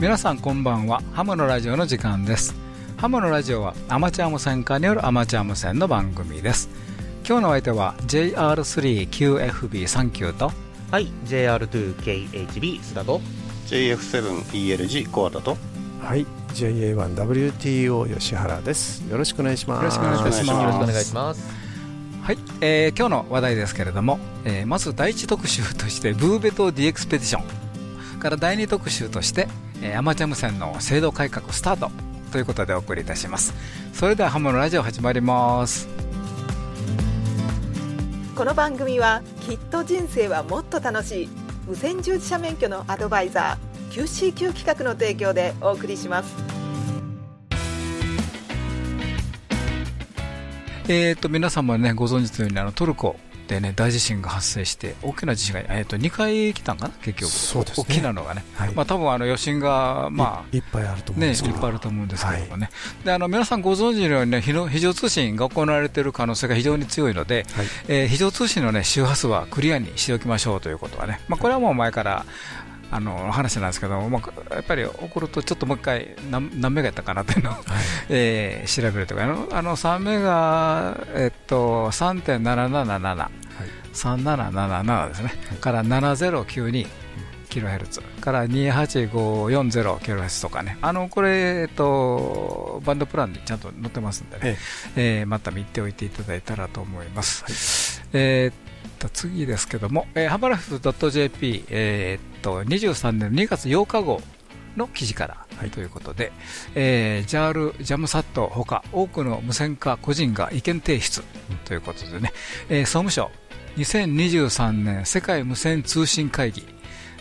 皆さんこんばんは。ハムのラジオの時間です。ハムのラジオはアマチュア無線化によるアマチュア無線の番組です。今日の相手は JR3QFB39 と。はい JR2KHB 須田と。JF7ELG コアだと。はい JA1WTO 吉原です。よろしくお願いします。よろしくお願いします。よろしくお願いします。はい、えー今日の話題ですけれども、えーまず第一特集としてブーベト D エクスペディションから第二特集として、えーアマチュア無線の制度改革スタートということでお送りいたします。それではハムのラジオ始まります。この番組はきっと人生はもっと楽しい無線従事者免許のアドバイザー QCQ 企画の提供でお送りします。えー、と皆様ねご存知のようにあのトルコでね大地震が発生して大きな地震が、えー、と2回来たんかな？結局。そうですね。大きなのがね、はい。まあ多分あの余震がまあいいっぱいあると思うんね、いですけど。っぱいあると思うんですけどもね、であの皆さんご存知のように、ね、非常通信が行われている可能性が非常に強いので、はい。えー非常通信の、ね、周波数はクリアにしておきましょうということはね、まあ、これはもう前からあの話なんですけど、まあ、やっぱり起こるとちょっともう一回何何メガやったかなというのを、えー調べるとか。あのあの3メガ、えっと、3.777、3777ですね、から7092キロヘルツ。から28540キロヘルツとかね、あのこれ、えっと、バンドプランにちゃんと載ってますんでね、えーまた見ておいていただいたらと思います。えーっと次ですけども、えー、ハバラフ .jp、えーっと23年2月8日号の記事から、ということで、えー、JAL、ジャムサットほか多くの無線化個人が意見提出ということでね、えー総務省2023年世界無線通信会議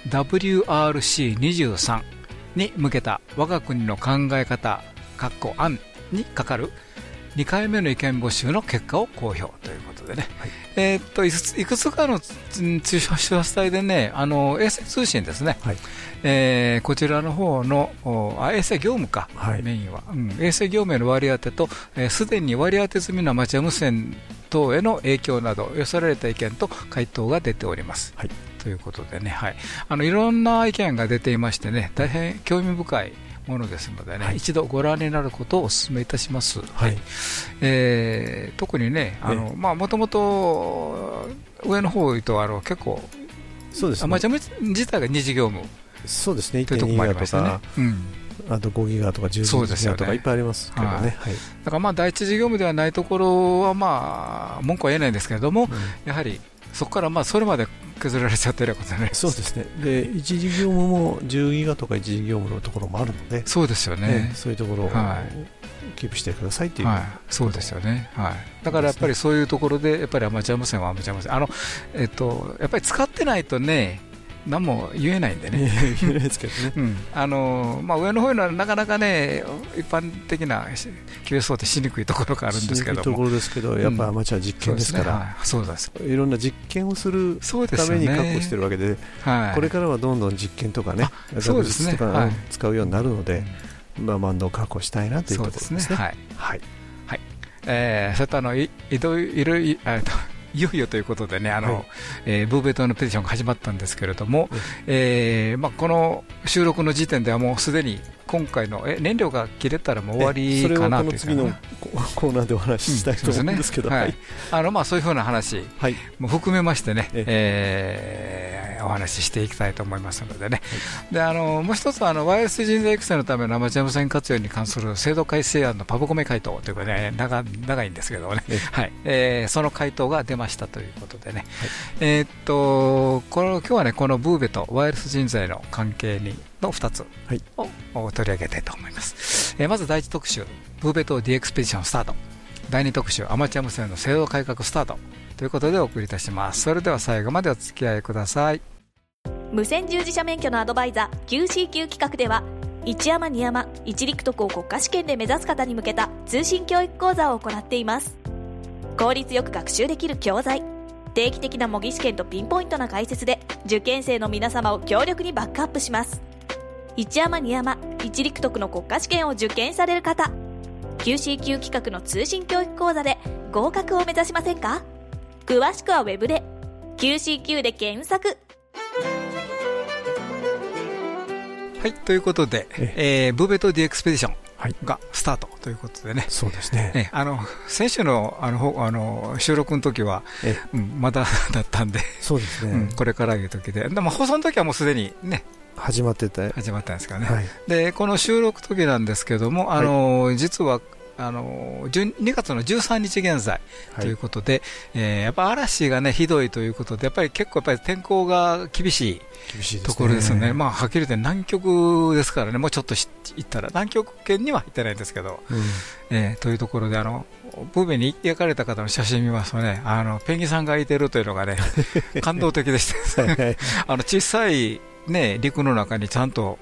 WRC23 に向けた我が国の考え方かっこ案にかかる2回目の意見募集の結果を公表ということでね、えーっといくついくつかのうん通信周波数帯でねあの衛星通信ですね、はい。えーこちらの方のおあ衛星業務か、はい。メインは、うん。衛星業務への割り当てとすで、えー既に割り当て済みのアマチュア無線等への影響など寄せられた意見と回答が出ております。はい。ということでね、はい、あのいろんな意見が出ていましてね、大変興味深いものですのでね、はい一度ご覧になることをお勧めいたします。はい。えー特にね、あのまあもともと上の方とあの結構そうですね。アマチュア自体が二次業務。そうですね。というところも1.2ギガとありましたね。か。うん。あと5ギガとか10ギガとかいっぱいありますけどね。はい。はい。だからまあ第一事業務ではないところはまあ文句は言えないんですけれども、やはりそこからまあそれまで削られちゃってることね。そうですね。で一時業務も10ギガとか一時業務のところもあるのでそうですよね。ね。そういうところをはキープしてくださいっていうはい、そうですよね、はい、だからやっぱりそういうところで、やっぱりアマチュア無線はアマチュア無線、あのえっと、やっぱり使ってないとね、何も言えないんでね、言えないですけどね。うん。あのまあ、上の方にはなかなかね、一般的な QSO ってしにくいところがあるんですけどところですけどやっぱアマチュア実験ですから。そうですね。い。ろんな実験をするために確保してるわけではい、これからはどんどん実験とかねそうですね。使うようになるのでまあバンドを確保したいなというところですね。はい。はい。えー、それとあのいいどいろいえーといよいよということでね、あのはい。えーブーベトのペティションが始まったんですけれども、えーまあ、この収録の時点ではもうすでに今回のえ燃料が切れたらもう終わりかなことの次のいうかなココーナーでお話ししたいと思うんですけど、あのまあ、そういうふうな話はい、も含めましてね、ええ。ーお話ししていきたいと思いますのでね、であのもう一つはあの、ワイヤレス人材育成のためのアマチュア無線活用に関する制度改正案のパブコメ回答ということで、ね、長長いんですけどもね、えはい。えーその回答が出ましたということでね、えーっとこの今日はね、このブーベとワイヤレス人材の関係にの2つ。はいを取り上げたいと思います。えーまず第一特集、ブーベと D エクスペディションスタート。第二特集、アマチュア無線の制度改革スタート。ということでお送りいたします。それでは最後までお付き合いください。無線従事者免許のアドバイザー QCQ 企画では一山二山一陸徳を国家試験で目指す方に向けた通信教育講座を行っています効率よく学習できる教材定期的な模擬試験とピンポイントな解説で受験生の皆様を強力にバックアップします一山二山一陸徳の国家試験を受験される方。QCQ 企画の通信教育講座で合格を目指しませんか？詳しくはウェブで QCQ で検索。はい、ということで、ええ。ーブーベトディエクスペディションはい。がスタートということでね、そうですね。えあの先週のあのほあの収録の時は、え。うん、まだだったんで、そうですね。うん、これからいう時で、でも放送の時はもうすでにね、始まってて。始まったんですからね。はい。で、この収録時なんですけども、あの実は、あの12月の13日現在はということで、えーやっぱ嵐がね、ひどいということで、やっぱり結構やっぱり天候が厳しい。ところですよね。まあ、はっきり言って南極ですからね、もうちょっとし行ったら、南極圏には行ってないんですけど、うん。えーというところで、あの、ブーベに焼かれた方の写真見ますとね、あの、ペンギンさんがいてるというのがね、感動的でした。はいはい。あの、小さいね、陸の中にちゃんと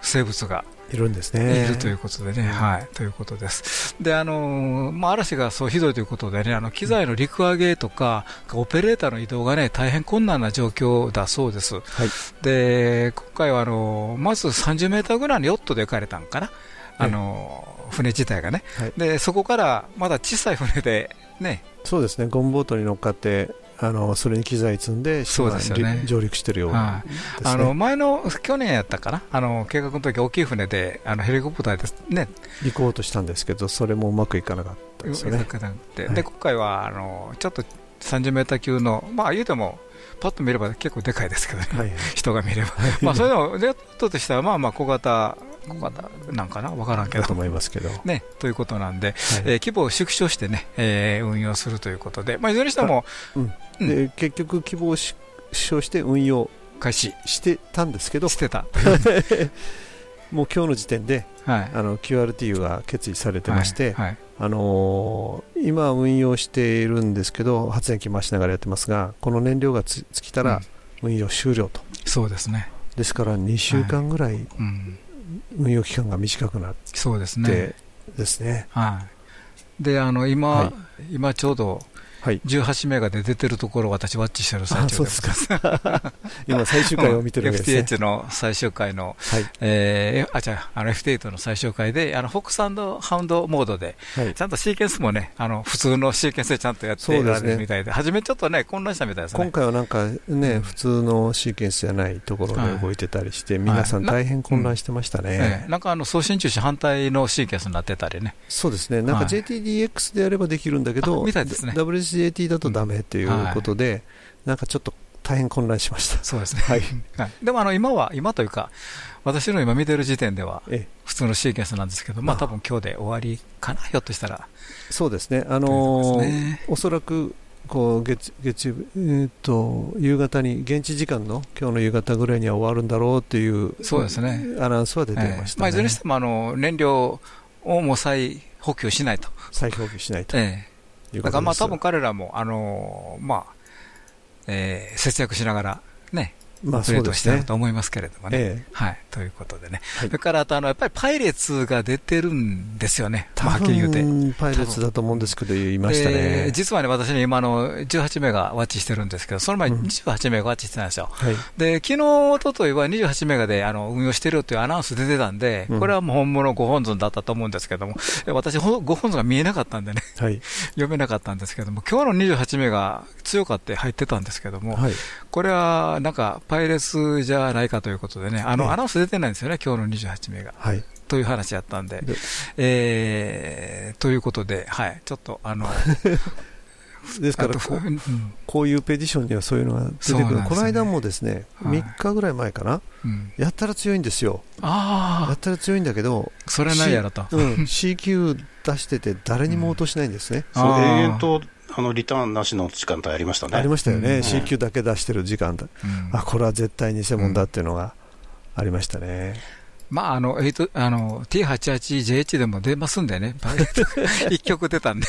生物がいるんですね。いるということでね、はい、ということです。で、あのーまあ、嵐がそうひどいということでね、あの機材の陸揚げとか、オペレーターの移動がね、大変困難な状況だそうです。はい。で、今回はあのーまず30メーターぐらいのヨットで行かれたんかな、あのー船自体がね、はいで、そこからまだ小さい船でね、そうですね。ゴムボートに乗っかって、あの、それに機材積んで、そうですよね。上陸してるようなはですね。あの前の去年やったかな、あの計画の時大きい船であのヘリコプターでね、行こうとしたんですけど、それもうまくいかなかったですよね。ではい。で今回はあのちょっと30メーター級の、まあ言うても、パッと見れば結構でかいですけどね、はい。人が見れば、まあそれでも、レッドとしてはまあまあ小型、小型なんかな、分からんけどだと。思いますけど。ね、ということなんで、はい。えー規模を縮小してね、えー運用するということで、まあ、いずれにしてもうん。で結局、希望を縮小して運用開始。してた。んですけどし、てた、もう今日の時点ではい、あの QRT が決意されてまして、はい。はい。あのー今運用しているんですけど発電機回しながらやってますがこの燃料がつ尽きたら運用終了と、そうですね、ですから2週間ぐらい。うん、運用期間が短くなっそうですてね。ですね、はい、であの今、はい。今ちょうどはい18メガで出てるところを私、ワッチしてる最中です。か。今最終回を見てるわけですね、FTH の最終回の、はい。えー、あ、違う、あの FT8 の最終回で、あの、フォックスハウンドモードで、はい。ちゃんとシーケンスもね、あの、普通のシーケンスでちゃんとやってられるみたいで、初めちょっとね、混乱したみたいですね。今回はなんかね、普通のシーケンスじゃないところで動いてたりして、皆さん大変混乱してましたね。ええ。なんかあの送信中止反対のシーケンスになってたりね、そうですね、なんかはい。JTDX でやればできるんだけど、あみたいですね WSJT だとダメということで、なんかちょっと大変混乱しました。そうですね、はい、はい。でもあの今は、今というか、私の今見てる時点では、ええ。普通のシーケンスなんですけど、まああ。多分今日で終わりかな、ひょっとしたら。そうですね、あのーね。おそらくこう月月曜日、えーと夕方に、現地時間の今日の夕方ぐらいには終わるんだろうというそうですね。アナウンスは出ていましたね、ええまあ、いずれにしてもあの燃料をもう再補給しないと。再表記しないと。え。だからまあ多分彼らも、あのーまあえー節約しながら、ね、まあオペレートしてる。と思いますけれどもね。ええはい、ということでね、はい。それからあとあのやっぱりパイレーツが出てるんですよね、まあ、は多っきり言うて。分パイレーツだと思うんですけど、言いましたでね。実はね、私ね、今あの、18メガワッチしてるんですけど、その前にうん。28メガワッチしてたんですよ。はい、で、昨日、一昨日は28メガであの運用してるというアナウンス出てたんで、うん。これはもう本物ご本尊だったと思うんですけども、で私、ほご本尊が見えなかったんでね、はい、読めなかったんですけども、今日の28メガ強かって入ってたんですけども、はい、これはなんかパイレスじゃないかということでね、あの、ええ。アナウンス出てないんですよね、今日の28メガ。はい。という話やったんで、でえー、ということで、はい、ちょっとあの、ですからこう、うん。こういうペディションにはそういうのが出てくる、ね。この間もですね、はい。3日ぐらい前かな、うん。やったら強いんですよ、やあったら強いんだけど、あ、それはないやろと。うん、C 級出してて、誰にも落としないんですね、そうあー。永遠とあのリターンなしの時間帯ありましたね。ありましたよね、うん。C 級だけ出してる時間だ、うん。あこれは絶対偽物だっていうのがありましたね、まあ、あの、8あの、T88JH でも出ますんでね、一曲出たんで。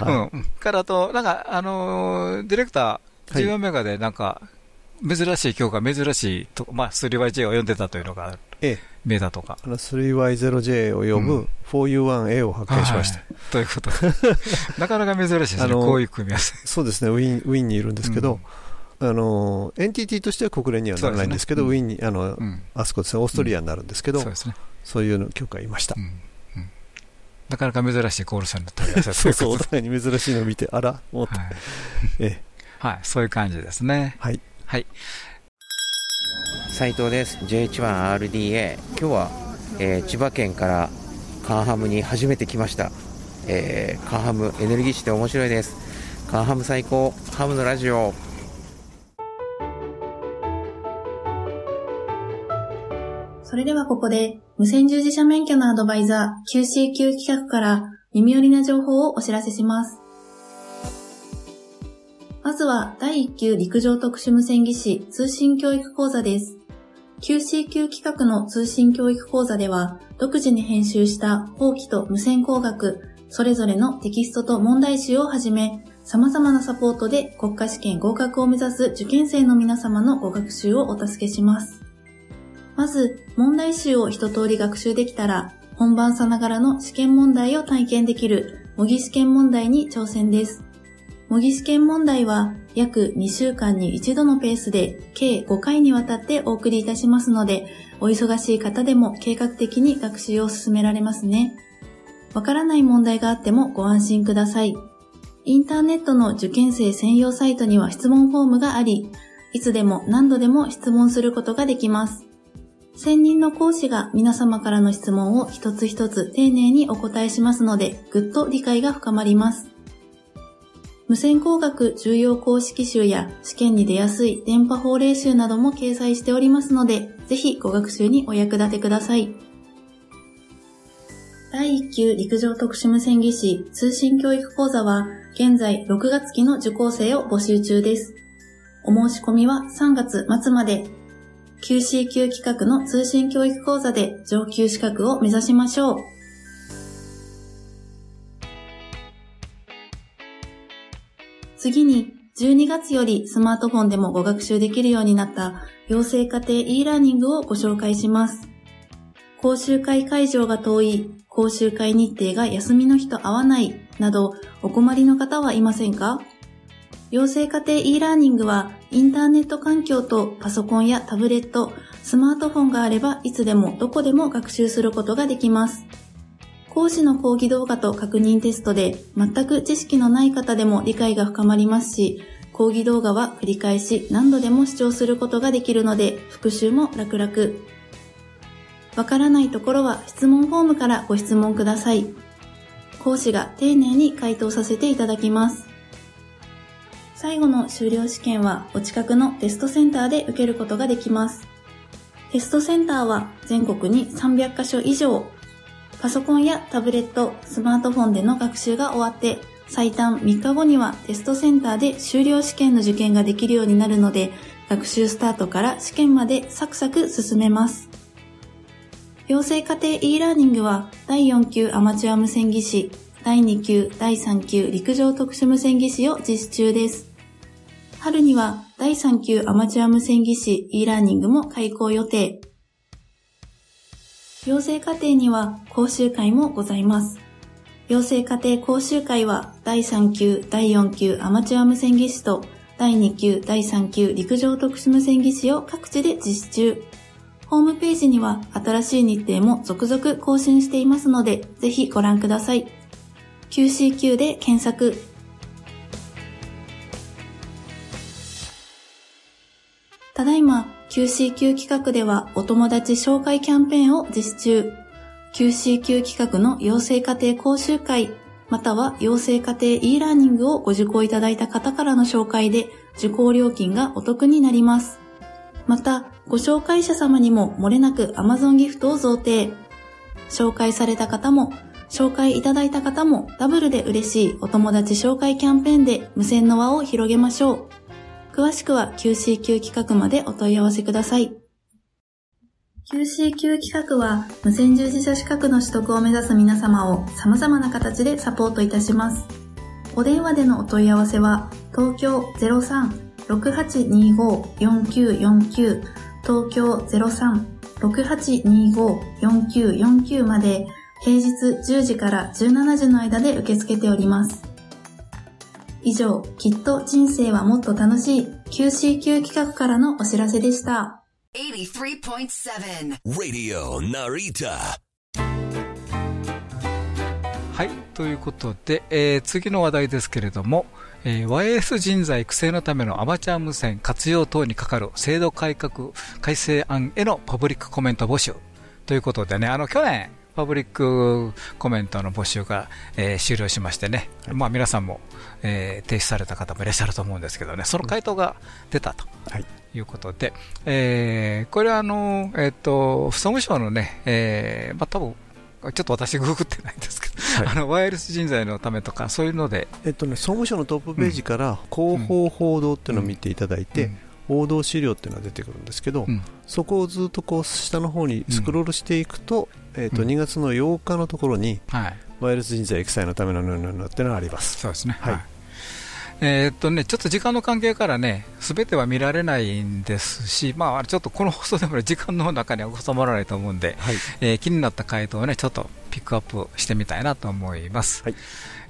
はい。うん。からあと、なんか、あのー、ディレクター、はい。14メガでなんか、珍しい曲が珍しいと、まあ、3YJ を読んでたというのがええ。見えたとか。あの 3Y0J を呼ぶうん。4U1A を発見しました、はい。ということで。なかなか珍しいですね、あのこういう組み合わせ。そうですね、ウィンウィンにいるんですけど、あのエンティティとしては国連にはならないんですけど、ねウィンにあの、うん。あそこですね、オーストリアになるんですけど、そうですね。そういうの曲がいましたう。ん。うんなかなか珍しいコールさんの取り合わせそうそう、お互いに珍しいのを見て、あら、もう、はい。ええ はい、そういう感じですね。はい。はい。斉藤です JH1RDA 今日は、えー千葉県からカンハムに初めて来ました、えーカンハムエネルギッシュで面白いですカンハム最高ハムのラジオそれではここで、無線従事者免許のアドバイザー QCQ 企画から耳寄りな情報をお知らせします。まずは第1級陸上特殊無線技師通信教育講座です。QCQ 企画の通信教育講座では、独自に編集した法規と無線工学、それぞれのテキストと問題集をはじめ、様々なサポートで国家試験合格を目指す受験生の皆様のご学習をお助けします。まず、問題集を一通り学習できたら、本番さながらの試験問題を体験できる模擬試験問題に挑戦です。模擬試験問題は約2週間に一度のペースで計5回にわたってお送りいたしますので、お忙しい方でも計画的に学習を進められますね。わからない問題があってもご安心ください。インターネットの受験生専用サイトには質問フォームがあり、いつでも何度でも質問することができます。専任の講師が皆様からの質問を一つ一つ丁寧にお答えしますので、ぐっと理解が深まります。無線工学重要公式集や試験に出やすい電波法令集なども掲載しておりますので、ぜひご学習にお役立てください。第1級陸上特殊無線技師通信教育講座は、現在6月期の受講生を募集中です。お申し込みは3月末まで QCQ 企画の通信教育講座で上級資格を目指しましょう。次に、12月よりスマートフォンでもご学習できるようになった養成家庭 e ラーニングをご紹介します。講習会会場が遠い、講習会日程が休みの日と合わない、などお困りの方はいませんか？養成家庭 e ラーニングはインターネット環境とパソコンやタブレット、スマートフォンがあればいつでもどこでも学習することができます。講師の講義動画と確認テストで全く知識のない方でも理解が深まりますし、講義動画は繰り返し何度でも視聴することができるので復習も楽々。わからないところは質問フォームからご質問ください。講師が丁寧に回答させていただきます。最後の修了試験はお近くのテストセンターで受けることができます。テストセンターは全国に300カ所以上。パソコンやタブレット、スマートフォンでの学習が終わって、最短3日後にはテストセンターで修了試験の受験ができるようになるので、学習スタートから試験までサクサク進めます。養成家庭 e ラーニングは第4級アマチュア無線技師、第2級、第3級陸上特殊無線技師を実施中です。春には第3級アマチュア無線技師 e ラーニングも開講予定。養成課程には講習会もございます。養成課程講習会は第3級、第4級アマチュア無線技師と第2級、第3級陸上特殊無線技師を各地で実施中。ホームページには新しい日程も続々更新していますので、ぜひご覧ください。QCQ で検索。ただいま QCQ 企画ではお友達紹介キャンペーンを実施中。QCQ 企画の養成家庭講習会、または養成家庭 e ラーニングをご受講いただいた方からの紹介で受講料金がお得になります。また、ご紹介者様にも漏れなく Amazon ギフトを贈呈。紹介された方も、紹介いただいた方もダブルで嬉しいお友達紹介キャンペーンで無線の輪を広げましょう。詳しくは QCQ 企画までお問い合わせください。QCQ 企画は無線従事者資格の取得を目指す皆様を様々な形でサポートいたします。お電話でのお問い合わせは東京03-6825-4949東京03-6825-4949まで平日10時から17時の間で受け付けております。以上、きっと人生はもっと楽しい QCQ 企画からのお知らせでした。83.7 Radio Narita. はい、ということで、えー次の話題ですけれども、えー、YS 人材育成のためのアマチュア無線活用等にかかる制度改革改正案へのパブリックコメント募集ということでね、あの去年、パブリックコメントの募集が、えー、終了しましてね、はい、まあ、皆さんも、えー、提出された方もいらっしゃると思うんですけどね、その回答が出たと。い。うことで、えー、これはあの、えーと、総務省のね、えーまあ多分ちょっと私、ググってないんですけど、はい、あのワイヤレス人材のためとか、そういうので、えっとね、総務省のトップページから、広報報道っていうのを見ていただいて、うんうん報道資料っていうのが出てくるんですけど、うん、そこをずっとこう下の方にスクロールしていくと,、えー、と2月の8日のところに、ワイヤレス人材育成のためのヌヌヌっていうのがあります。そうですね、はい。えー、っとね、ちょっと時間の関係からね、すべては見られないんですし、まあ、ちょっとこの放送でも時間の中には収まらないと思うんで、はい、えー、気になった回答をね、ちょっとピックアップしてみたいなと思います。はい、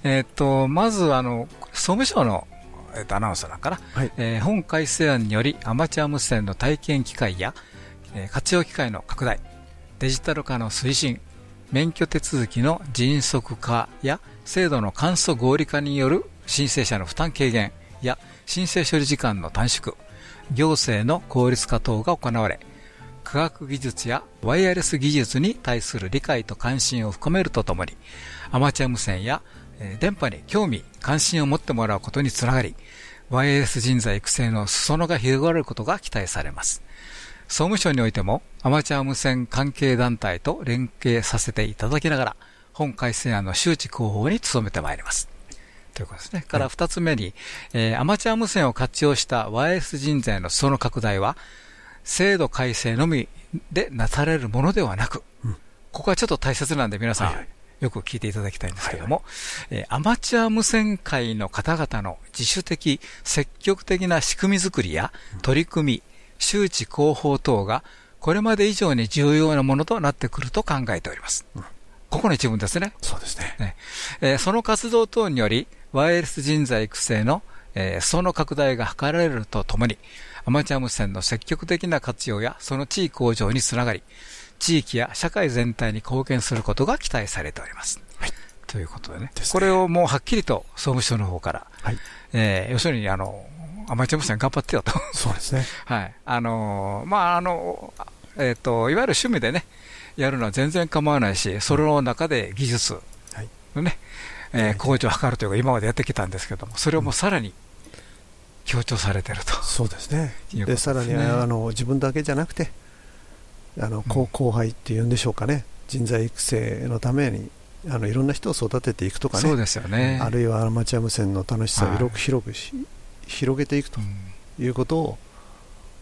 えー、っと、まず、あの、総務省のえー、とアナウンスだから、はい、えー、本改正案によりアマチュア無線の体験機会や、えー、活用機会の拡大デジタル化の推進免許手続きの迅速化や制度の簡素合理化による申請者の負担軽減や申請処理時間の短縮行政の効率化等が行われ科学技術やワイヤレス技術に対する理解と関心を深めるとともにアマチュア無線や電波に興味、関心を持ってもらうことにつながり、YS 人材育成の裾野が広がることが期待されます。総務省においても、アマチュア無線関係団体と連携させていただきながら、本改正案の周知広報に努めてまいります。ということですね。から二つ目に、えー、アマチュア無線を活用した YS 人材の裾野拡大は、制度改正のみでなされるものではなく、うん、ここはちょっと大切なんで皆さん、はいよく聞いていただきたいんですけども、はいはい、えー、アマチュア無線界の方々の自主的、積極的な仕組み作りや取り組み、周知広報等がこれまで以上に重要なものとなってくると考えております。うん、ここの一文ですね。そうですね。ねえー、その活動等により、ワイヤレス人材育成の、えー、その拡大が図られるとともに、アマチュア無線の積極的な活用やその地位向上につながり、地域や社会全体に貢献することが期待されております。はい、ということでね、でねこれをもうはっきりと総務省の方から、はいえー、要するにあのアマチュア無線頑張ってよと。そうですね。はい。あのー、まあ、あの、えっ、ー、と、いわゆる趣味でね、やるのは全然構わないし、それの中で技術のね、はい、えー、向上を図るというか、今までやってきたんですけども、それをもうさらに強調されてると。そうですね。で、さらにあの自分だけじゃなくて、あの後輩っていうんでしょうかね、人材育成のためにあのいろんな人を育てていくとかね、そうですよね。あるいはアマチュア無線の楽しさを広く広くし、広げていくということを、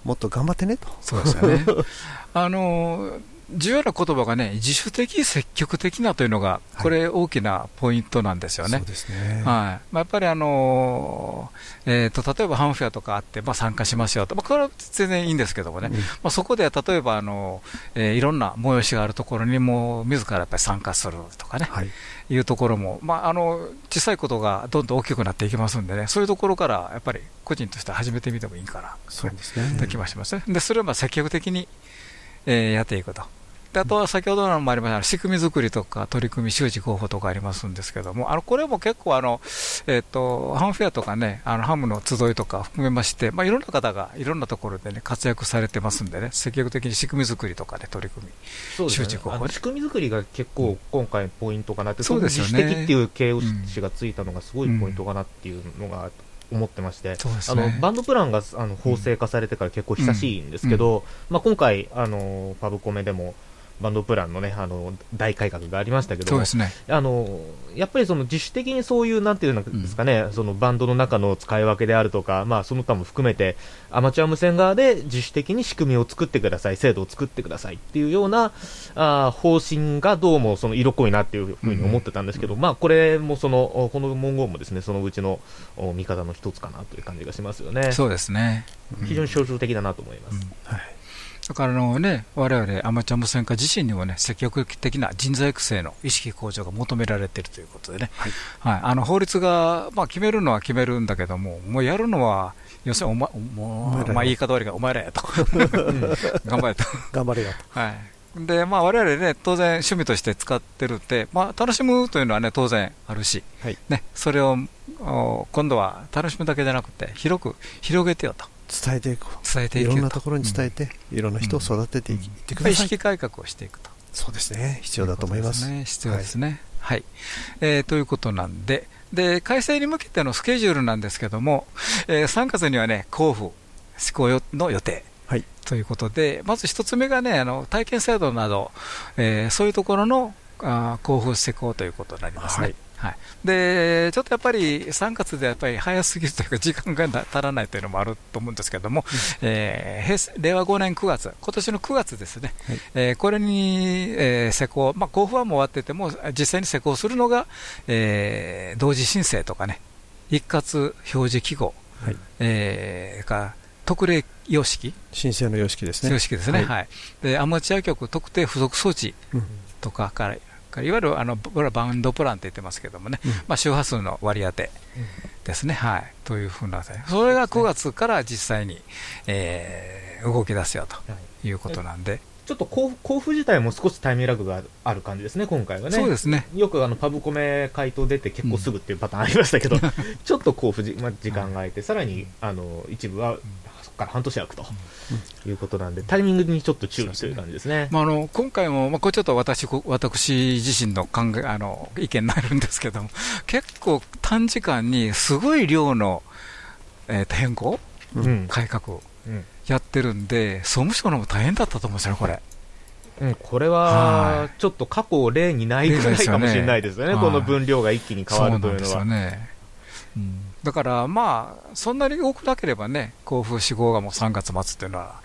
もっと頑張ってねと。そうですよね。あの重要な言葉がね、自主的、積極的なというのが、これ、大きなポイントなんですよね。ね。はい。まあ、やっぱり、あのえーと、例えばハンフェアとかあって、まあ、参加しますよと、まあ、これは全然いいんですけどもね、うん、まあ、そこで例えば、あのえー、いろんな催しがあるところにも、自らやっぱり参加するとかね、はい、いうところも、まあ、あの小さいことがどんどん大きくなっていきますんでね、そういうところからやっぱり個人として始めてみてもいいかな、そうですね。と気がしますね。でそれをまあ積極的にえー、やっていくと。であとは先ほどのもありました仕組み作りとか取り組み周知候補とかありますんですけども、あのこれも結構あの、えーと、ハムフェアとかね、あのハムの集いとか含めまして、まあ、いろんな方がいろんなところで、ね、活躍されてますんでね、積極的に仕組み作りとかで取り組み、そうですね、ね。仕組み作りが結構今回ポイントかなって、そうですよね、自主的っていう形容詞がついたのがすごいポイントかなっていうのが。思ってまして、ね、あのバンドプランがあの法制化されてから結構久しいんですけど、うんうん、まあ、今回あの、パブコメでもバンドプランのね、あの、大改革がありましたけど、そうですね。あの、やっぱりその自主的にそういう、なんていうんですかね、うん、そのバンドの中の使い分けであるとか、まあその他も含めて、アマチュア無線側で自主的に仕組みを作ってください、制度を作ってくださいっていうような、あ方針がどうもその色濃いなっていうふうに思ってたんですけど、うん、まあこれもその、この文言もですね、そのうちの見方の一つかなという感じがしますよね。そうですね。非常に象徴的だなと思います。うん、はいだからのね、我々アマチュア無線化自身にもね、積極的な人材育成の意識向上が求められているということでね、はい、はい、あの法律が、まあ、決めるのは決めるんだけども、もうやるのは、要するにお、ま、もうまあ、言い方悪いが、お前らやと、頑張れと。頑張れよと。はい。で、まあ、我々ね、当然趣味として使ってるって、まあ、楽しむというのはね、当然あるし、はい。ね、それをお今度は楽しむだけじゃなくて、広く広げてよと。伝えていこう。伝えていろんなところに伝えて、いろんな人を育ててい,、ってください。識改革をしていくと。そうですね。必要だと思います。ね、必要ですね。はい、えーということなんで。で、開催に向けてのスケジュールなんですけども、えー3月にはね、交付施行よの予定。はい。ということで、まず一つ目がね、あの体験制度など、えーそういうところのあー交付施行ということになりますね。はいはい、でちょっとやっぱり3月でやっぱり早すぎるというか、時間がな足らないというのもあると思うんですけども、えー平成令和5年9月、今年の9月ですね、えーこれに、えー施行、まあ、交付はもう終わってても、実際に施行するのが、えー同時申請とかね、一括表示記号、はい。えーか特例様式、申請の様式ですね。様式ですね、はい。はい。でアマチュア局特定付属装置うん。とかから、からいわゆるあのこれはバウンドプランって言ってますけどもね、うん。まあ、周波数の割り当てですね、はい、というふうな、それが9月から実際に、えー動き出すよとい。うことなんで、ちょっと交付交付自体も少しタイミングラグがある感じですね、今回はね。そうですね。よくあのパブコメ回答出て結構すぐっていうパターンありましたけど、ちょっと交付じ、まあ、時間が空いて、さらにあの一部はから半年空くということなんで、タイミングにちょっと注意という感じですね。まあ、あの今回も、まあ、これちょっと私こ私自身の考えあの意見になるんですけども、結構短時間にすごい量の、えーと変更、うん。改革うん。やってるんで、総務省のも大変だったと思うんですよね、これ。うん、これははちょっと過去例にないぐらいかもしれないですよね、よね。この分量が一気に変わるというのは。そうなんですよね。うんだから、まあ、そんなに多くなければね、交付志望がもう3月末っていうのは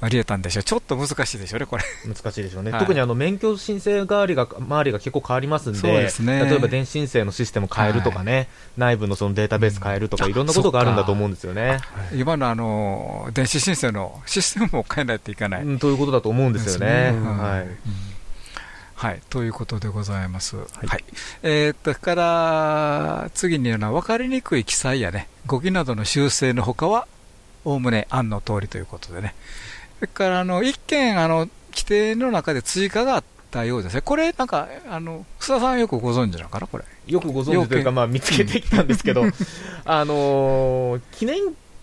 ありえたんでしょう、ちょっと難しいでしょうね、これ。難しいでしょうね、はい。特にあの免許申請代わりが周りが結構変わりますんで、そうですね。例えば電子申請のシステム変えるとかね、内部のそのデータベース変えるとか、いろんなことがあるんだと思うんですよね。今のあの電子申請のシステムも変えないといけない。うんということだと思うんですよね。うん。はい。うんはい、ということでございます。はい。えーっと、から、次に言うのは、分かりにくい記載やね、語義などの修正のほかは、おおむね案の通りということでね。それから、あの、一件、あの、規定の中で追加があったようですね。これ、なんか、あの、須田さんよくご存知なのかな、これ。よくご存知というか、まあ、見つけてきたんですけど、あのー記念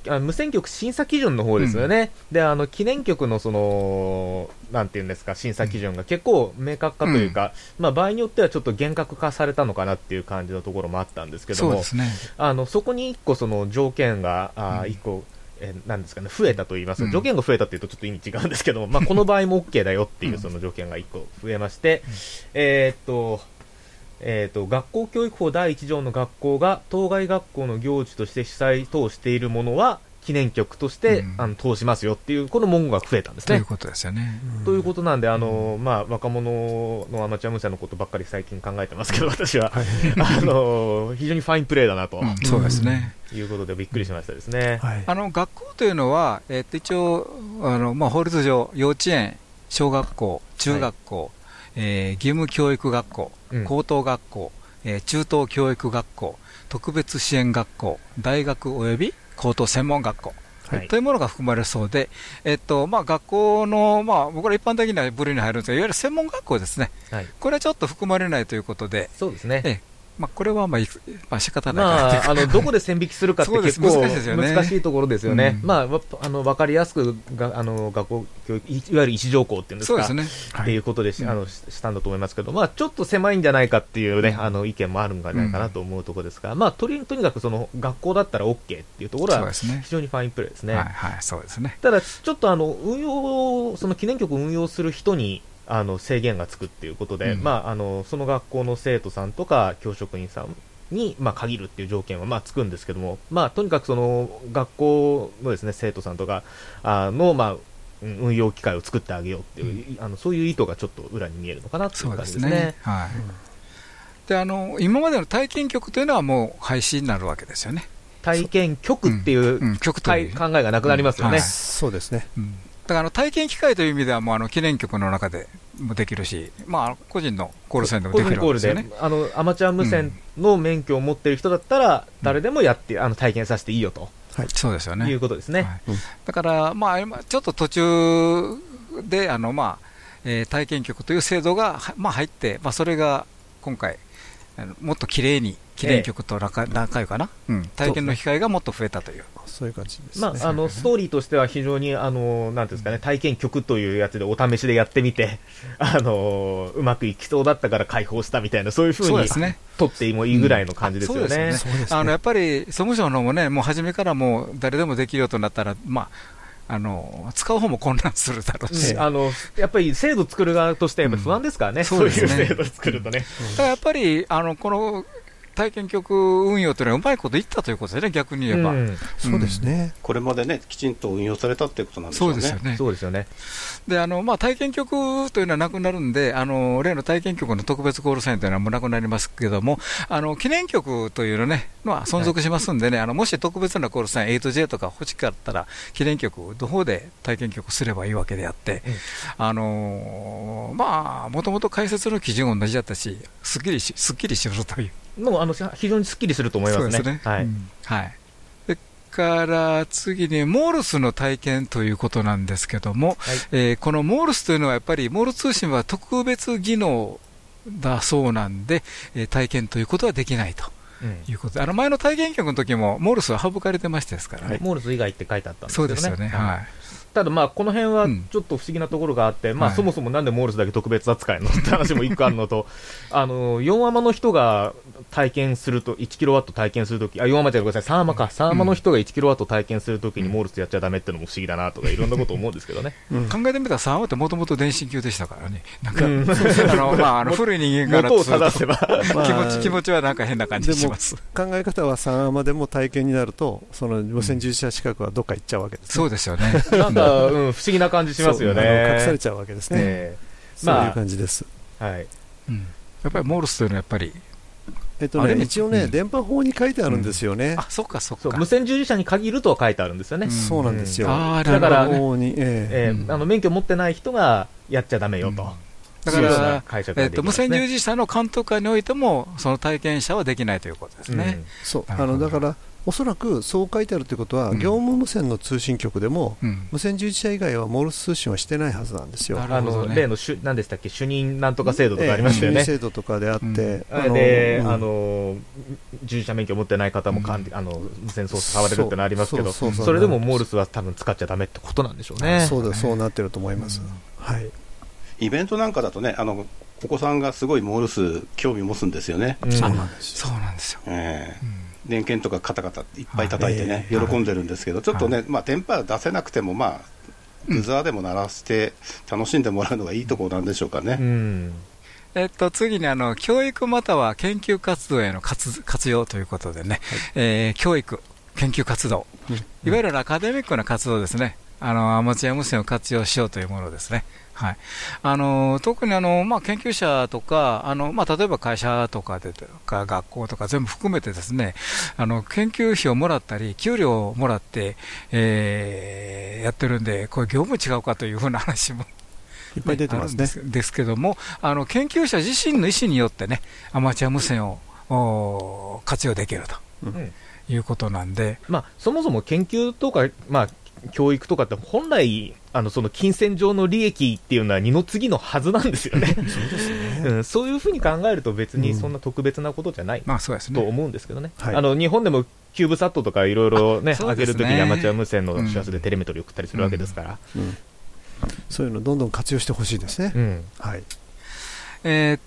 あ無線局審査基準の方ですよね、であの記念局のそのなんていうんですか審査基準が結構明確化というか、まあ、場合によってはちょっと厳格化されたのかなっていう感じのところもあったんですけども、そね。あのそこに1個その条件が、あー一個えーなんですかね、増えたと言いますか、うん。条件が増えたっていうとちょっと意味違うんですけども、まあ、この場合も OK だよっていうその条件が1個増えまして、えーっと、えー、と学校教育法第1条の学校が当該学校の行事として主催等しているものは記念局として、うん。あの通しますよっていうこの文言が増えたんですね。という。ことですよね。ということなんで、あのまあ、若者のアマチュア無線のことばっかり最近考えてますけど、私は、あの非常にファインプレーだなと、うん。そうですね。いうことでびっくりしましたですね。はい。あの学校というのは、えっと一応あの、まあ、法律上、幼稚園、小学校、中学校、えー義務教育学校、うん。高等学校、えー中等教育学校、特別支援学校、大学及び高等専門学校、はい。というものが含まれるそうで、えっとまあ、学校の、まあ、僕ら一般的な部類に入るんですが、いわゆる専門学校ですね、はい。これはちょっと含まれないということで、そうですね。ええまあ、これはまあまあ仕方ない。かまあ、あの どこで線引きするかって結構難しいところですよね、うん。まあ、わあの分かりやすくがあの学校教育い、いわゆる一条項っていうんですか、そうですね。っていうことでし,、あのししたんだと思いますけど、まあ、ちょっと狭いんじゃないかっていう、ねあの意見もあるんじゃないかなと思うところですが、まあ、とりとにかくその学校だったら OK っていうところは非常にファインプレーですね。はい、はい、そうですね。ただ、ちょっとあの運用、その記念局を運用する人にあの制限がつくっていうことで、うんまあ、あのその学校の生徒さんとか教職員さんに、まあ、限るっていう条件は、まあ、つくんですけども、まあ、とにかくその学校のですね生徒さんとかあの、まあ、うん運用機会を作ってあげようっていう、あのそういう意図がちょっと裏に見えるのかなっていそう感じですすね。ね。はい。で、あの、今までの体験局というのはもう廃止になるわけですよね。体験局っていう、考えがなくなりますよね。そうですねうんだからあの体験機会という意味では、もうあの記念局の中でもできるし、まあ、個人のコールセンでも個できるわけですよね。あのアマチュア無線の免許を持っている人だったら、誰でもやって、あの体験させていいよとそうですよねいう。ことですね。はいだから、まあ、今ちょっと途中で、あの、まあ、えー体験局という制度が、はまあ、入って、まあ、それが今回、もっと綺麗に記念局と仲仲良いかな、うん、体験の機会がもっと増えたという。そういう感じですね。まあ、あの ストーリーとしては非常にあのなんですかね体験曲というやつでお試しでやってみて あのうまくいきそうだったから解放したみたいなそういうふうにそうですね。取ってもいいぐらいの感じですよね。そうですね。あのやっぱり総務省の方もね、もう初めからもう誰でもできるようとなったら、まあ、あの使う方も混乱するだろうし、うん。あのやっぱり制度作る側としてやっぱ不安ですからね、うん。そういう制度作るとね。だからやっぱりあのこの体験局運用というのはうまいこといったということですね、逆に言えば。うんそうですね。これまでね、きちんと運用されたっていうことなんでしょね。そううですよね。そうですよね。であのまあ、体験局というのはなくなるんで、あの例の体験局の特別コールサインというのはもうなくなりますけども、あの記念局というの,、ね、のは存続しますんでね、あのもし特別なコールサイン、8J とか欲しかったら、記念局の方で体験局すればいいわけであって、あのまあ、もともと解説の基準同じだったし、すっきりしすっきりしろという。もうあの非常にすっきりすると思いますね。そうですね。はい。うんはい。それから次に、モールスの体験ということなんですけども、えーこのモールスというのはやっぱり、モール通信は特別技能だそうなんで、えー体験ということはできないとうんいうことで、あの前の体験局の時も、モールスは省かれてましたですからね。モールス以外って書いてあったんですけどね。そうですよね。はい。ただまあこの辺はちょっと不思議なところがあって、まあはいそもそもなんでモールスだけ特別扱いのって話も一個あるのと、あの、4 アマの人が体験すると、1キロワット体験するとき、あ、4アマじゃごめんなさい、3アマか、3アマの人が1キロワット体験するときにモールスやっちゃダメってのも不思議だなとか、いろんなこと思うんですけどね。考えてみたら3話ってもともと電信級でしたからね。なんか、うん。あの、まあ、あの、古い人間からすると正せば。気持ち、気持ちはなんか変な感じします。考え方は3アマでも体験になると、その無線従事者資格はどっか行っちゃうわけです、ね。そうですよね。なんか、うん、不思議な感じしますよね。隠されちゃうわけですね。ええそういうまあ感じです。はい。うんやっぱりモールスというのはやっぱり、えっとね、あれ一応ね、うん電波法に書いてあるんですよね。あ、そっかそっか。無線従事者に限ると書いてあるんですよね。そうなんですよ。だからええーあの免許持ってない人がやっちゃダメよと。だから、解釈がえっと、無できますね線従事者の監督下においても、その体験者はできないということですね。えそう。あの、だから、おそらくそう書いてあるということは、うん業務無線の通信局でも、うん無線従事者以外はモールス通信はしてないはずなんですよ。なるあの、ほどね例の主、何でしたっけ、主任なんとか制度とかありましたよね。ええ主任制度とかであって、あれで、うんあの、従事者免許持ってない方も管理、あの、無線操作触れるってのありますけど、そうそうそうそれでもモールスは多分使っちゃダメってことなんでしょうね。そうだ、そうなってると思います。はい。イベントなんかだとね、あの、お子さんがすごいモールス興味持つんですよね。うんそうなんです。そうなんですよ。ええ電源とかカタカタいっぱい叩いてね、はい喜んでるんですけど、ちょっとね、まあ、電波出せなくても、まあ、ブザーでも鳴らして楽しんでもらうのがいいところなんでしょうかね。うん。えっと、次にあの、教育または研究活動への活活用ということでね、えー教育、研究活動、いわゆるアカデミックな活動ですね。あの、アマチュア無線を活用しようというものですね。はい。あの、特にあの、まあ、研究者とか、あの、まあ、例えば会社とかで、とか学校とか全部含めてですね、あの、研究費をもらったり、給料をもらって、えーやってるんで、これ業務違うかというふうな話もいっぱい出てますねあるんで。すけども、あの研究者自身の意思によってね、アマチュア無線をお活用できると、うんいうことなんで、まあ、そもそも研究とか、まあ、教育とかって本来、あの、その金銭上の利益っていうのは二の次のはずなんですよね。そうですね。うん、そういうふうに考えると別にそんな特別なことじゃないまあそうですね。と思うんですけどね。はいあの、日本でもキューブサットとかいろいろね、上げるときにアマチュア無線の周波数でテレメトリー送ったりするわけですから。うんそういうのどんどん活用してほしいですね。うん。はい。えーっ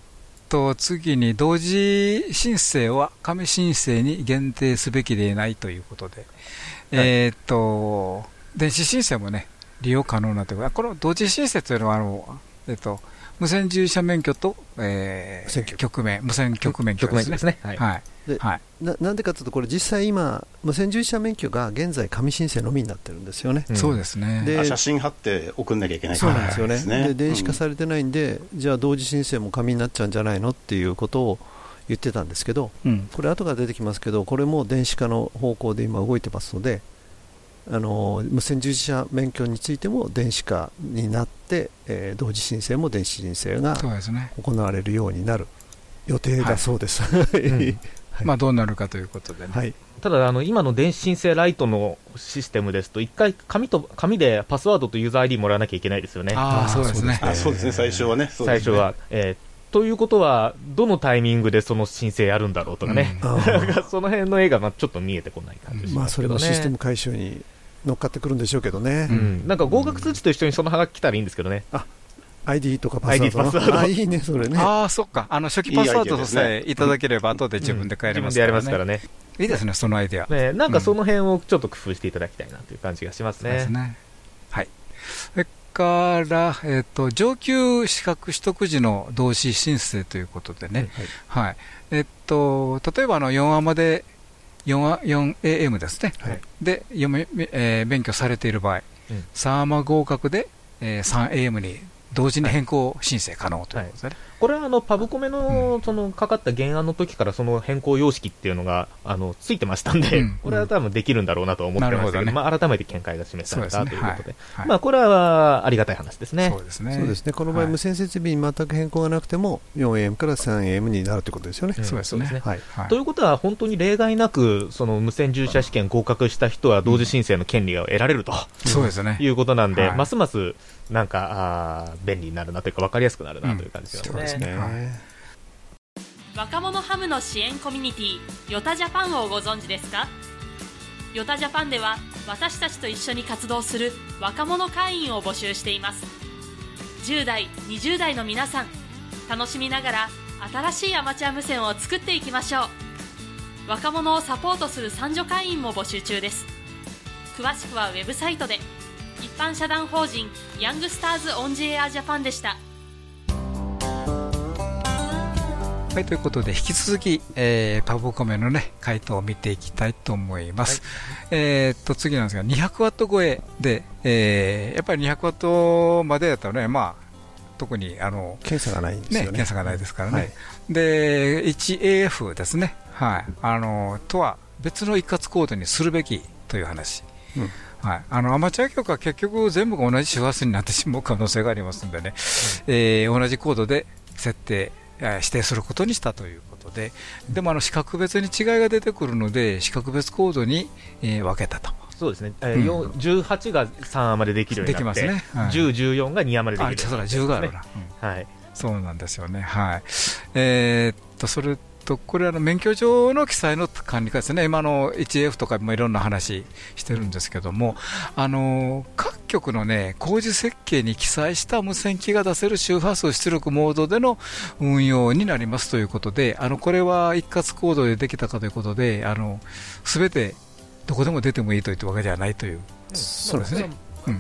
と、次に同時申請は紙申請に限定すべきでないということで、えーっと、電子申請もね、利用可能なということこの同時申請というのは、あの、えーっと、無線従事者免許と、え無線局ー、局面、無線局免許局面ですね。はい。はい。ではい。ななんでかというと、これ実際今、無線従事者免許が現在紙申請のみになってるんですよね。うんそうですね。であ写真貼って送んなきゃいけないそうなんですよね。ですねで、電子化されてないんで、じゃあ同時申請も紙になっちゃうんじゃないのっていうことを言ってたんですけど、うん。これ後から出てきますけど、これも電子化の方向で今動いてますので、あの無線従事者免許についても電子化になって、えー同時申請も電子申請が。行われるようになる予定だそうです。んはい まあどうなるかということでね。はいただあの今の電子申請ライトのシステムですと、一回紙と紙でパスワードとユーザー ID もらわなきゃいけないですよね。ああ、そうですね。あそうですね、最初はね。最初は。えー、ということは、どのタイミングでその申請やるんだろうとかね、うん、その辺の絵がまあちょっと見えてこない感じします、ね、まあ、それもシステム解消に乗っかってくるんでしょうけどね、うん、なんか合格通知と一緒にそのはがき来たらいいんですけどね。あ ID とかパスワード ID パスワードあいいね、それね。ああ、そっか。あの、初期パスワードさえいただければ、後で自分で変えれますからね。自分でやりますからね。いいですね、そのアイデア。ね、なんかその辺をちょっと工夫していただきたいなという感じがしますね。ですね。はい。それから、えっ、と、上級資格取得時の同士申請ということでね。はい。はい、えっと、例えば、あの、4アマで、4, 4AM ですね。はい、で、読み、えー、勉強されている場合、うん、サーマ合格で、えー、3AM に同時に変更申請可能ということですね。はいこれはあのパブコメのそのかかった原案の時からその変更様式っていうのがあのついてましたんで、うん、これは多分できるんだろうなと思ってましたけど、ね、まあ、改めて見解が示された、ということで、はい、まあ、これはありがたい話ですね。そうですね。そうですねこの場合、無線設備に全く変更がなくても、4AM から 3AM になるということですよね。そうですね。はい。ということは、本当に例外なく、その無線従事者試験合格した人は同時申請の権利が得られると、そうですね。いうことなんで、ますますなんかあ便利になるなというか、分かりやすくなるなという感じですね。そうですね。若者ハムの支援コミュニティヨタジャパンをご存知ですか？ヨタジャパンでは私たちと一緒に活動する若者会員を募集しています。10代20代の皆さん楽しみながら新しいアマチュア無線を作っていきましょう。若者をサポートする三女会員も募集中です。詳しくはウェブサイトで一般社団法人ヤングスターズオンジエアジャパンでしたはい、ということで、引き続き、えー、パブコメのね、回答を見ていきたいと思います。はい、えっと、次なんですが、200ワット超えで、えー、やっぱり200ワットまでだったらね、まあ、特に、あの、検査がないんですよね。ね検査がないですからね。はい、で、1AF ですね。はい。あの、とは別の一括コードにするべきという話。うんはい、あのアマチュア局は結局全部が同じ周波数になってしまう可能性がありますのでね、うん、えー、同じコードで設定指定することにしたということで、でもあの資格別に違いが出てくるので、資格別コードに、えー、分けたと。そうですね、えーうん、18が3までできるようになって、できますね。はい、10、14が2までできるようになって、ね、あそうだ10があるな、うん、はい、そうなんですよね、はい。えー、っとそれとこれは免許証の記載の管理課ですね、今の 1F とかもいろんな話してるんですけども、あの各局のね工事設計に記載した無線機が出せる周波数出力モードでの運用になりますということで、あのこれは一括コードでできたかということで、すべてどこでも出てもいいというわけではないという、そうですね。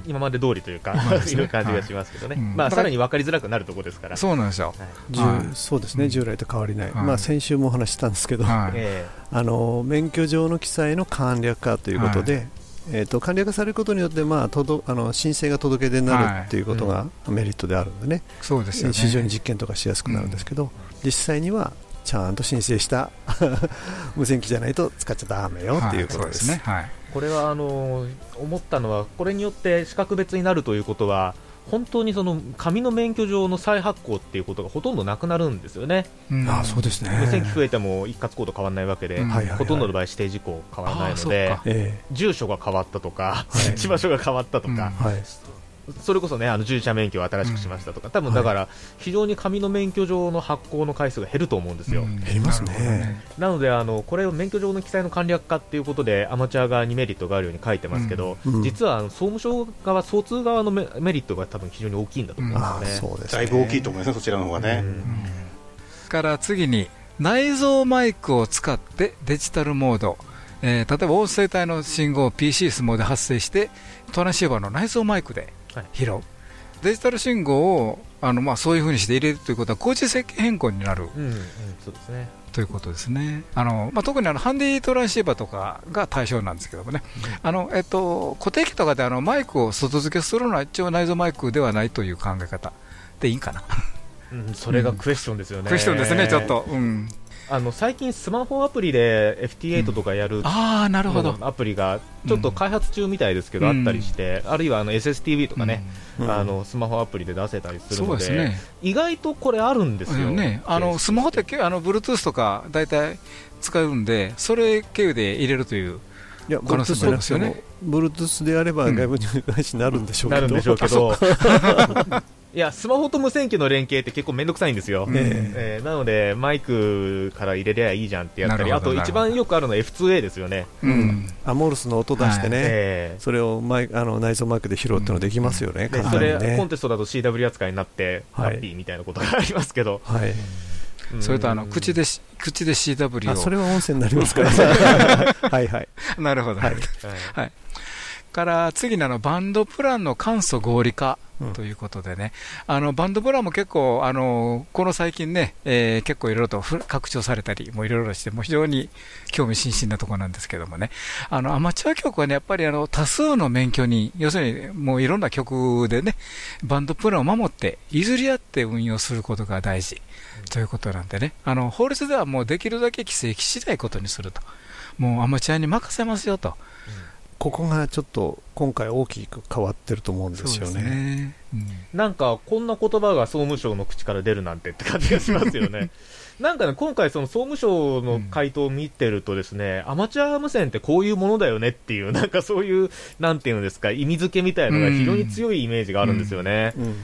今まで通りというか、いう感じがしますけどね、まあ、さらに分かりづらくなるところですから、そうなんですよ、そうですね、従来と変わりない、まあ、先週もお話したんですけど、あの免許上の記載の簡略化ということで、えー、と簡略化されることによって、まあ、とどあの申請が届け出になるとい。うことがメリットであるんでね、そうですよ非常に実験とかしやすくなるんですけど、実際にはちゃんと申請した。無線機じゃないと使っちゃだめよっていうことです。ね。はい。これはあの思ったのは、これによって資格別になるということは、本当にその紙の免許状の再発行っていうことがほとんどなくなるんですよね。あそうですね。無線機増えても一括コード変わらないわけで、ほとんどの場合指定事項変わらないので、住所が変わったとか、設置場所が変わったとか、それこそね、あの従事者免許を新しくしましたとか、多分だから、非常に紙の免許状の発行の回数が減ると思うんですよ。減りますね。なので、あのこれを免許状の記載の簡略化っていうことで、アマチュア側にメリットがあるように書いてますけど、実は総務省側、総通側のメリットが多分非常に大きいんだと思うんですね。だいぶ大きいと思いますね、そちらの方がね。から次に、内蔵マイクを使ってデジタルモード。えー、例えば音声帯の信号を PC スモで発生してトランシーバーの内蔵マイクで拾う、デジタル信号をあの、まあ、そういうふうにして入れるということは工事設計変更になる、うんうん、そうですね。ということですね。あの、まあ、特にあのハンディトランシーバーとかが対象なんですけどもね、うん、あのえっと、固定機とかであのマイクを外付けするのは一応内蔵マイクではないという考え方でいいかな。うん、それがクエスチョンですよね、クエスチョンですね、ちょっと。うんあの最近、スマホアプリで FT8 とかやる、ああなるほど。アプリがちょっと開発中みたいですけど、うんあったりして、あるいはあの SSTV とかね、うん。あのスマホアプリで出せたりするそうので、ですね。意外とこれあるんですよ。ね、あのスマホってけあの Bluetooth とか大体使うんで、それ経由で入れるといういや、可能性ももありますよね。Bluetooth であれば外部入会しになるんでしょうけど。なるんでしょうけど、いや、スマホと無線機の連携って結構めんどくさいんですよ、えええーなので、マイクから入れりゃいいじゃんってやったり、あと一番よくあるのは F2A ですよね、うん。アモルスの音出してね、ええそれをマイあの内蔵マイクで拾うってのできますよね、でそれ、コンテストだと CW 扱いになって、はい。ハッピーみたいなことがありますけど、はい、うん。それとあの口でし口で CW を。あそれは音声になりますから、はいはい、なるほど、はい。はいから次のあのバンドプランの簡素合理化うん。ということでね、あのバンドプランも結構、あのこの最近ね、えー結構いろいろとふ拡張されたり、もういろいろして、もう非常に興味津々なところなんですけどもね、あのアマチュア曲はね、やっぱりあの多数の免許に、要するにもういろんな曲でね、バンドプランを守って、譲り合って運用することが大事ということなんでね、あの法律ではもうできるだけ規制しないことにすると、もうアマチュアに任せますよと。ここがちょっと今回大きく変わってると思うんですよね。ね。うんなんかこんな言葉が総務省の口から出るなんてって感じがしますよね。なんかね、今回、その総務省の回答を見てるとですね、アマチュア無線ってこういうものだよねっていう、なんかそういう、なんていうんですか、意味付けみたいなのが非常に強いイメージがあるんですよね。うん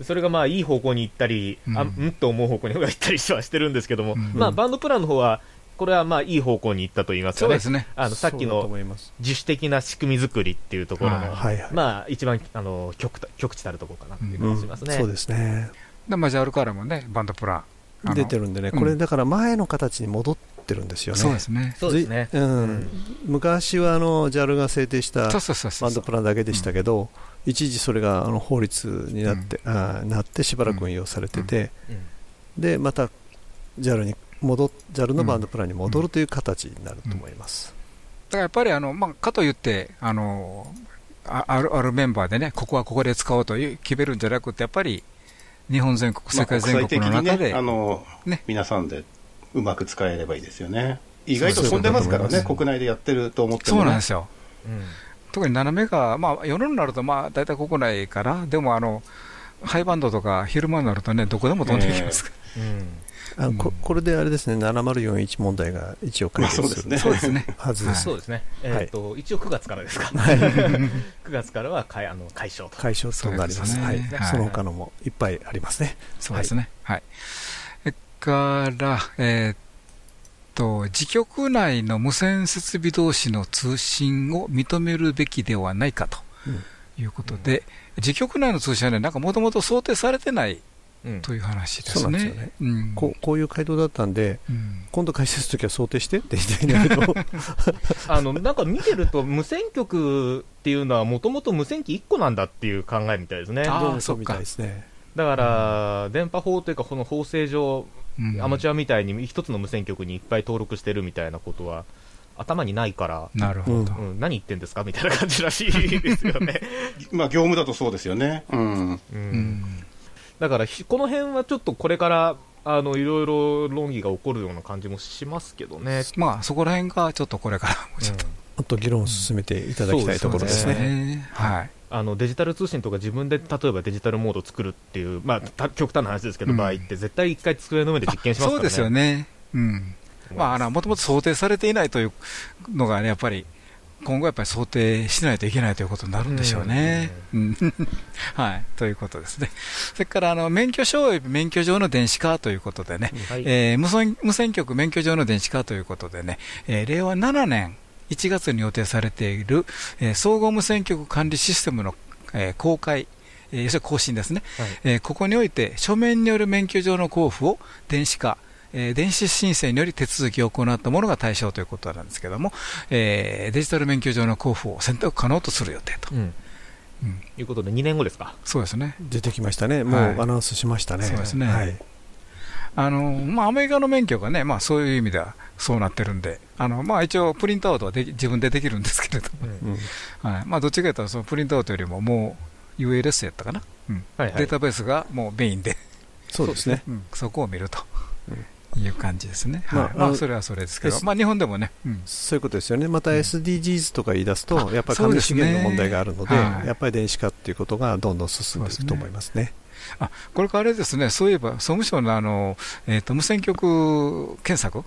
それがまあいい方向に行ったり、うんあんと思う方向に行ったりはしてるんですけども、うんまあバンドプランの方は、これはまあいい方向に行ったと言いますかね。そうですね。あのさっきの思います自主的な仕組み作りっていうところの、はいはいはいまあ一番あの極た極地たるところかなっていう気がしますね。うんそうですねで、マジャールからもね、バンドプラン。出てるんでね、うんこれだから前の形に戻ってるんですよね。そうですね。そうですね。うん昔はあの JAL が制定したそうそうそうそう。バンドプランだけでしたけど、一時それがあの法律になって、あーなってしばらく運用されてて、でまた JAL に戻っ JAL のバンドプランに戻るという形になると思います。だからやっぱりあの、まあ、かといって、あの、ああるあるメンバーでね、ここはここで使おうという決めるんじゃなくて、やっぱり日本全国、世界全国のまあ中で、あのね。皆さんでうまく使えればいいですよね。意外と飛んでますからね、国内でやってると思っても、ね。そうなんですよ。うん。特に斜めが、まあ、夜になると、まあ、大体国内から、でもあの、ハイバンドとか昼間になるとね、どこでも飛んでいきますから、うんあのここれであれですね、7041問題が一応解。決するそうですね。はいはずです。そうですね。えはいっと、一応9月からですか。9月からは解あの解消と。解消となります。はいその他のもいっぱいありますね。そうですね。はい。それから、えーっと、自局内の無線設備同士の通信を認めるべきではないかということで、自局内の通信はね、なんかもともと想定されてないうんという話ですね。そうなんですよねうんこうこういう回答だったんで、うん今度解説するときは想定してって言いたいんだけど、あの、なんか見てると、無線局っていうのはもともと無線機1個なんだっていう考えみたいですね。あそっかそうみたいですね。だから、電波法というか、この法制上、うんアマチュアみたいに一つの無線局にいっぱい登録してるみたいなことは、頭にないから、なるほど。うん、何言ってんですかみたいな感じらしいですよね。まあ業務だとそうですよね。うん。ううんんだからひ、この辺はちょっとこれから、あの、いろいろ論議が起こるような感じもしますけどね。まあ、そこら辺がちょっとこれからもうちょっと、うんもっと議論を進めていただきたいところですね。ね。はい。あのデジタル通信とか自分で例えばデジタルモードを作るっていう、まあ、た極端な話ですけど、うん場合って絶対一回机の上で実験しますからね。そうですよね。うん。まあ、あの、もともと想定されていないというのがね、やっぱり、今後やっぱり想定しないといけないということになるんでしょうね。うん。はい。ということですね。それから、あの、免許証及び免許上の電子化ということでね、はいえー無線無線局免許上の電子化ということでね、えー令和7年1月に予定されている、えー総合無線局管理システムの、えー公開、えー要するに更新ですね、はいえーここにおいて書面による免許上の交付を電子化、えー電子申請により手続きを行ったものが対象ということなんですけども、えーデジタル免許上の交付を選択可能とする予定と、うん。うん。いうことで2年後ですか？そうですね。出てきましたね。もはい。うアナウンスしましたね。そうですね。はい。あのまあ、アメリカの免許がね、まあ、そういう意味ではそうなってるんで、あのまあ、一応、プリントアウトはでき自分でできるんですけれども、うん。はい。まあ、どっちかというと、そのプリントアウトよりももう ULS やったかな、うん。はいはい。データベースがもうメインで、そうですね。うん。そこを見るという感じですね、まあはい。まあ、それはそれですけど、S まあ、日本でもね、うん。そういうことですよね、また SDGs とか言い出すと、あやっぱり紙資源の問題があるので、はい。やっぱり電子化っていうことがどんどん進んでいくと思いますね。あこれからあれですね、そういえば総務省のあの、えー、と無線局検索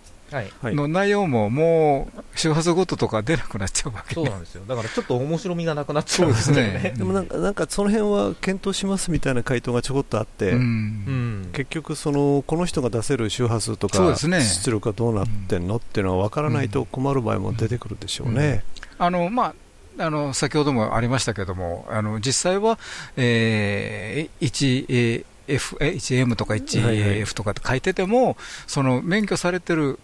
の内容ももう周波数ごととか出なくなっちゃうわけね。そうなんですよ。だからちょっと面白みがなくなっちゃうんですよそうですね。ね。でもなんか、なんかその辺は検討しますみたいな回答がちょこっとあって、うん。うん。結局その、この人が出せる周波数とか、そうですね。出力がどうなってんのっていうのは分からないと困る場合も出てくるでしょうね。あのまああの先ほどもありましたけども、あの実際は、えー、1、えー F、え 1M とかはいはい 1AF とかって書いてても、その免許されてる、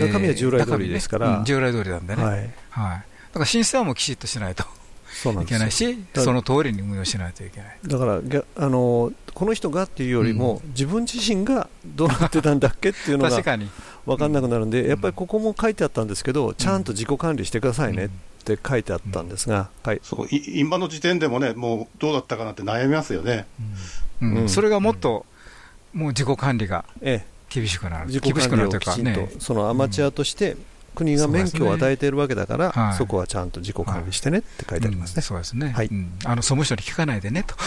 中身は従来通りですから。ね。うん従来通りなんでね、はい。はい、だから申請はもうきちっとしないとそうなんいけないし、だその通りに運用しないといけない。だからあのこの人がっていうよりも、自分自身がどうなってたんだっけっていうのが確かに。分かんなくなるんで、やっぱりここも書いてあったんですけど、ちゃんと自己管理してくださいねって書いてあったんですが、はい、そうい今の時点でもね、もうどうだったかなって悩みますよね。うん。うん。それがもっと、もう自己管理がええ、厳しくなる、自己管理をきちんと、ね、そのアマチュアとして国が免許を与えているわけだから、そね。はい。そこはちゃんと自己管理してねって書いてありますね。うんそうですね、はい。うん。あの総務省に聞かないでねと。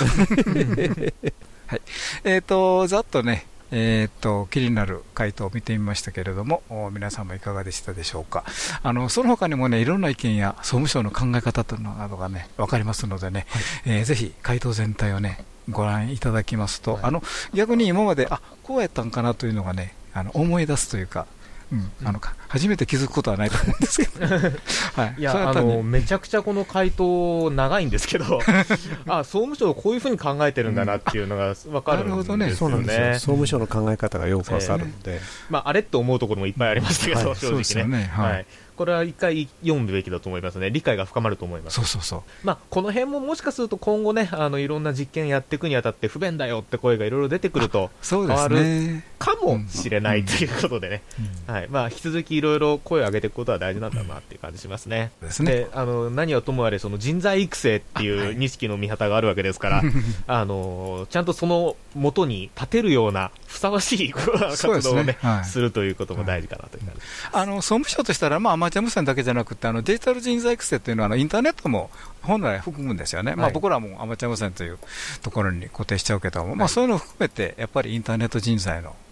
はい。えー、とざっとね、えー、と気になる回答を見てみましたけれども、お皆さんもいかがでしたでしょうか。あのその他にもね、いろんな意見や総務省の考え方というのなどがね、分かりますのでね、えーぜひ回答全体をね、ご覧いただきますと、あの逆に今まで、あこうやったんかなというのがね、あの思い出すというか、うんあのか初めて気づくことはないと思うんですけど、はい、いや、あの、めちゃくちゃこの回答長いんですけど、あ、総務省こういうふうに考えてるんだなっていうのが分かるんですよね。なるほどねそうなんですよ。総務省の考え方がよくわかるので、まあ、あれって思うところもいっぱいありましたけど、はい正直ね。ねはいはい。これは一回読むべきだと思いますね。理解が深まると思います。そうそうそう。まあ、この辺ももしかすると今後ね、あの、いろんな実験やっていくにあたって不便だよって声がいろいろ出てくると、そうですね。かもしれないということでね、はい。まあ、引き続きいろいろ声を上げていくことは大事なんだなっていう感じしますね。ですね。で、あの、何はともあれ、その人材育成っていう錦の見旗があるわけですから、あの、ちゃんとその元に立てるようなふさわしい活動をね、ね。はい。するということも大事かなという感じ。あの総務省としたら、まあ、アマチュア無線だけじゃなくて、あのデジタル人材育成というのはあのインターネットも本来含むんですよね、まあ、僕らもアマチュア無線というところに固定しちゃうけども、まあ、そういうのを含めて、やっぱりインターネット人材のうん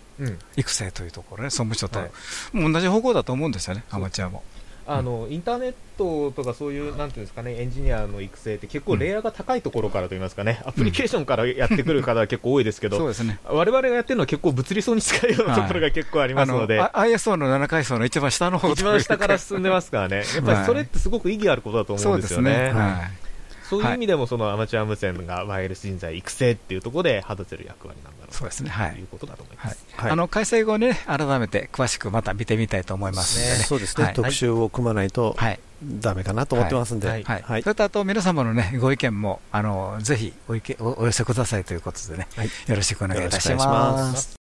育成というところね、総務省と、はいもう同じ方向だと思うんですよね、アマチュアも。あのインターネットとかそういう、なんていうんですかね、エンジニアの育成って結構レイヤーが高いところからといいますかね、アプリケーションからやってくる方は結構多いですけど、そうですね。我々がやってるのは結構物理層に近いようなところが結構ありますので、あのあ ISO の7階層の一番下の方一番下から進んでますからね、やっぱりそれってすごく意義あることだと思うんですよね。そうですね。はい。そういう意味でも、そのアマチュア無線がワイヤレス人材育成っていうところで果たせる役割なんそうですね、はい。ということだと思いまはい。す。あの改正後にね、改めて詳しくまた見てみたいと思いますのでね。そうですね、はい。特集を組まないとダメかなと思ってますんで、はい。はい。それとあと皆様のねご意見もあのぜひお意見おお寄せくださいということでね、よろしくお願いいたしよろしくお願いしま。ます。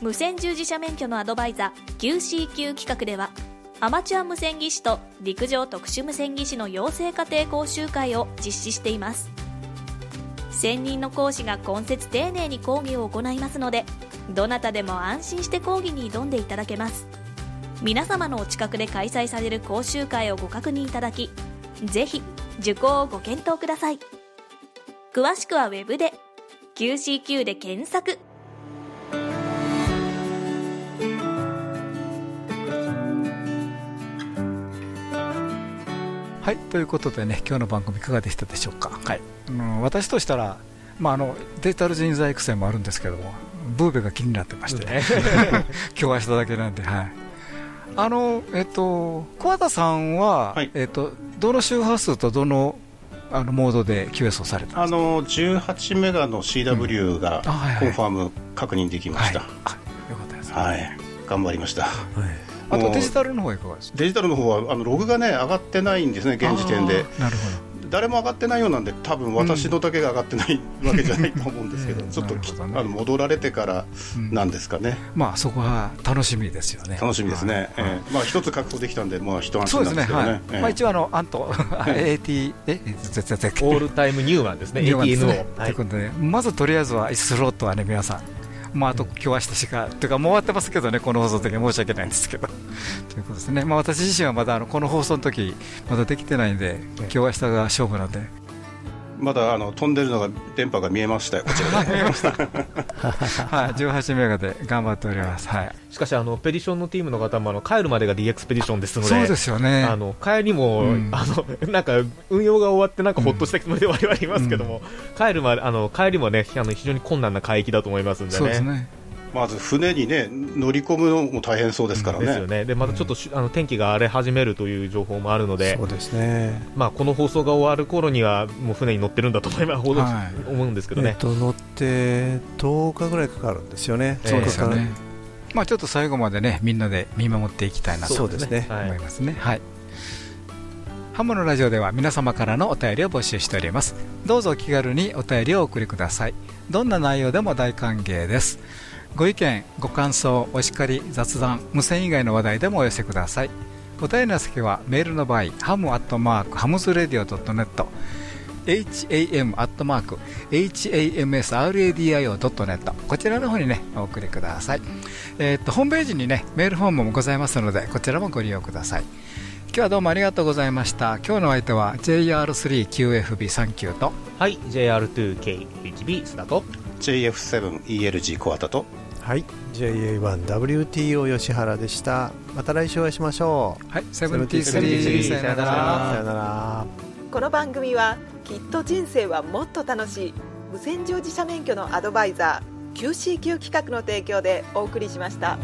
無線従事者免許のアドバイザー QCQ 企画ではアマチュア無線技師と陸上特殊無線技師の養成家庭講習会を実施しています専任の講師が今節丁寧に講義を行いますのでどなたでも安心して講義に挑んでいただけます皆様のお近くで開催される講習会をご確認いただきぜひ受講をご検討ください詳しくはウェブで QCQ で検索はいということでね今日の番組いかがでしたでしょうか？はい。あの私としたらまああのデジタル人材育成もあるんですけどもブーベが気になってまして、ね 今日はしただけなんではい。あのえっと桑田さんは、えっとどの周波数とどのあのモードで QS をされたあの18メガの CW があはいはい。コンファーム確認できました、よかったです。はい。頑張りました、あともうデジタルの方はいかがですか？デジタルの方はあのログがね上がってないんですね現時点で。なるほ誰も上がってないようなんで多分私のだけが上がってないわけじゃないと思うんですけど、ちょっとき、あの戻られてからなんですかね、まあそこは楽しみですよね。楽しみですね、ええ。まあ一つ確保できたんでまあ一安心なんですけどね。ええ。まあ、一応あの、アント、AT、え、絶対絶対。オールタイムニューマンですね。ニューマンですね。ATNO ということで、まずとりあえずはスロットはね、皆さん、まあ、あと今日明日しか、というか、もう終わってますけどね、この放送の時は申し訳ないんですけど。ということですね、まあ、私自身はまだあのこの放送の時まだできてないんで、今日明日が勝負なんで。まだあの飛んでるのが電波が見えましたよ、こちらで。見えました。はい、18メガで頑張っております。はい。しかしあのペディションのチームの方もあの帰るまでが D エクスペディションですので、そうですよね。あの帰りも、うんあのなんか運用が終わってなんかほっとした気持ちで我々いますけども、帰るまであの帰りもねあの非常に困難な海域だと思いますんでね。そうですね。まず船にね乗り込むのも大変そうですからね。ですよね。でまたちょっとし、あの天気が荒れ始めるという情報もあるので、そうですね。まあこの放送が終わる頃にはもう船に乗ってるんだと思います、はい思うんですけどね。えっと乗って10日ぐらいかかるんですよね。そうですよ10日ね。まあちょっと最後までね、みんなで見守っていきたいなとそうですね。はい思いますね。はい。ハムのラジオでは皆様からのお便りを募集しております。どうぞお気軽にお便りをお送りください。どんな内容でも大歓迎です。ご意見、ご感想、お叱り、雑談、無線以外の話題でもお寄せください。お便りの先はメールの場合、 ham アットマーク hamsradio .net ham アットマーク hamsradio.net こちらの方にねお送りください。えーっとホームページにねメールフォームもございますのでこちらもご利用ください。今日はどうもありがとうございました。今日の相手は JR3QFB39 とはい、JR2KHB 須田と JF7ELG コアタとはい。JA1WTO 吉原でした。また来週お会いしましょう。はい73 73さよなら。さよなら。この番組はきっと人生はもっと楽しい無線乗自社免許のアドバイザー QCQ 企画の提供でお送りしました。